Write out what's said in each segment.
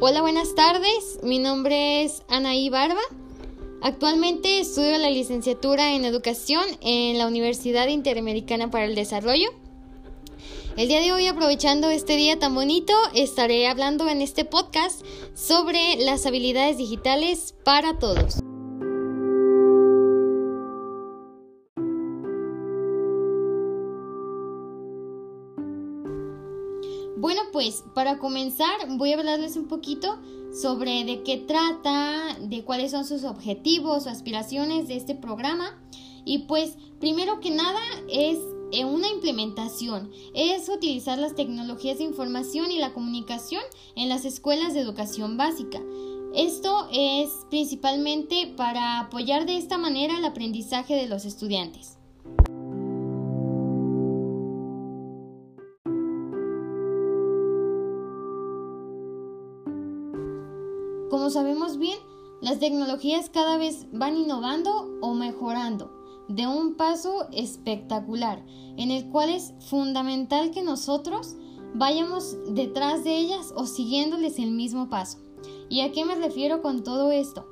Hola, buenas tardes. Mi nombre es Anaí Barba. Actualmente estudio la licenciatura en Educación en la Universidad Interamericana para el Desarrollo. El día de hoy, aprovechando este día tan bonito, estaré hablando en este podcast sobre las habilidades digitales para todos. Bueno, pues para comenzar voy a hablarles un poquito sobre de qué trata, de cuáles son sus objetivos o aspiraciones de este programa. Y pues primero que nada es eh, una implementación, es utilizar las tecnologías de información y la comunicación en las escuelas de educación básica. Esto es principalmente para apoyar de esta manera el aprendizaje de los estudiantes. Como sabemos bien, las tecnologías cada vez van innovando o mejorando de un paso espectacular, en el cual es fundamental que nosotros vayamos detrás de ellas o siguiéndoles el mismo paso. ¿Y a qué me refiero con todo esto?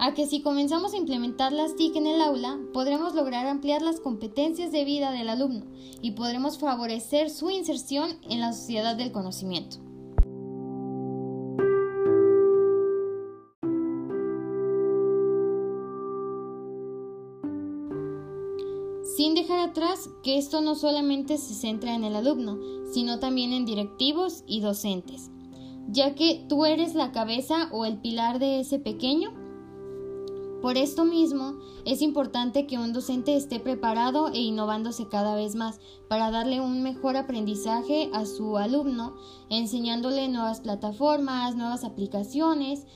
A que si comenzamos a implementar las TIC en el aula, podremos lograr ampliar las competencias de vida del alumno y podremos favorecer su inserción en la sociedad del conocimiento. Sin dejar atrás que esto no solamente se centra en el alumno, sino también en directivos y docentes, ya que tú eres la cabeza o el pilar de ese pequeño. Por esto mismo, es importante que un docente esté preparado e innovándose cada vez más para darle un mejor aprendizaje a su alumno, enseñándole nuevas plataformas, nuevas aplicaciones,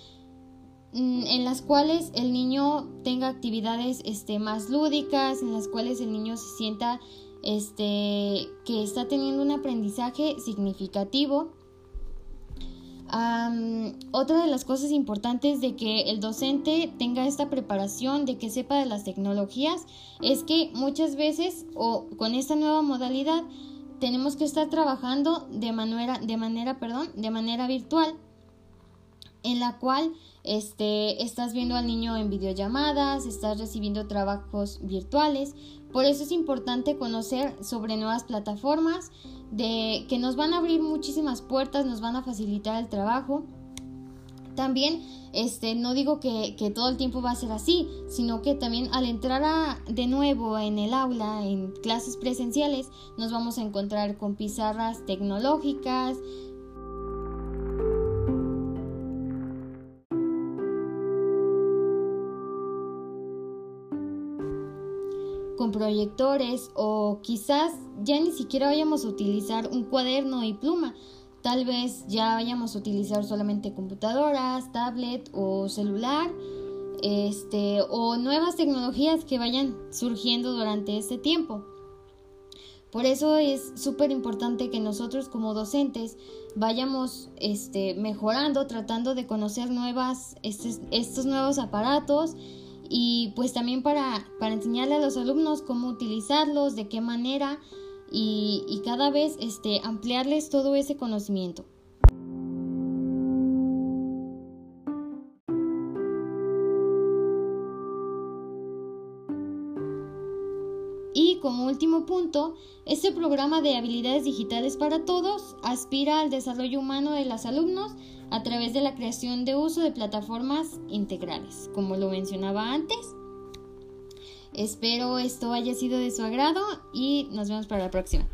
en las cuales el niño tenga actividades este, más lúdicas, en las cuales el niño se sienta este, que está teniendo un aprendizaje significativo. otra de las cosas importantes de que el docente tenga esta preparación, de que sepa de las tecnologías, es que muchas veces o con esta nueva modalidad tenemos que estar trabajando de manera, de manera, perdón, de manera virtual en la cual este, estás viendo al niño en videollamadas, estás recibiendo trabajos virtuales. Por eso es importante conocer sobre nuevas plataformas de, que nos van a abrir muchísimas puertas, nos van a facilitar el trabajo. También, este, no digo que, que, todo el tiempo va a ser así, sino que también al entrar de nuevo en el aula, en clases presenciales, nos vamos a encontrar con pizarras tecnológicas, con proyectores o quizás ya ni siquiera vayamos a utilizar un cuaderno y pluma. Tal vez ya vayamos a utilizar solamente computadoras, tablet o celular, este, o nuevas tecnologías que vayan surgiendo durante este tiempo. Por eso es súper importante que nosotros como docentes vayamos este, mejorando, tratando de conocer nuevas, estos nuevos aparatos y pues también para, enseñarle a los alumnos cómo utilizarlos, de qué manera y, cada vez este, ampliarles todo ese conocimiento. Como último punto, este programa de habilidades digitales para todos aspira al desarrollo humano de los alumnos a través de la creación de uso de plataformas integrales, como lo mencionaba antes. Espero esto haya sido de su agrado y nos vemos para la próxima.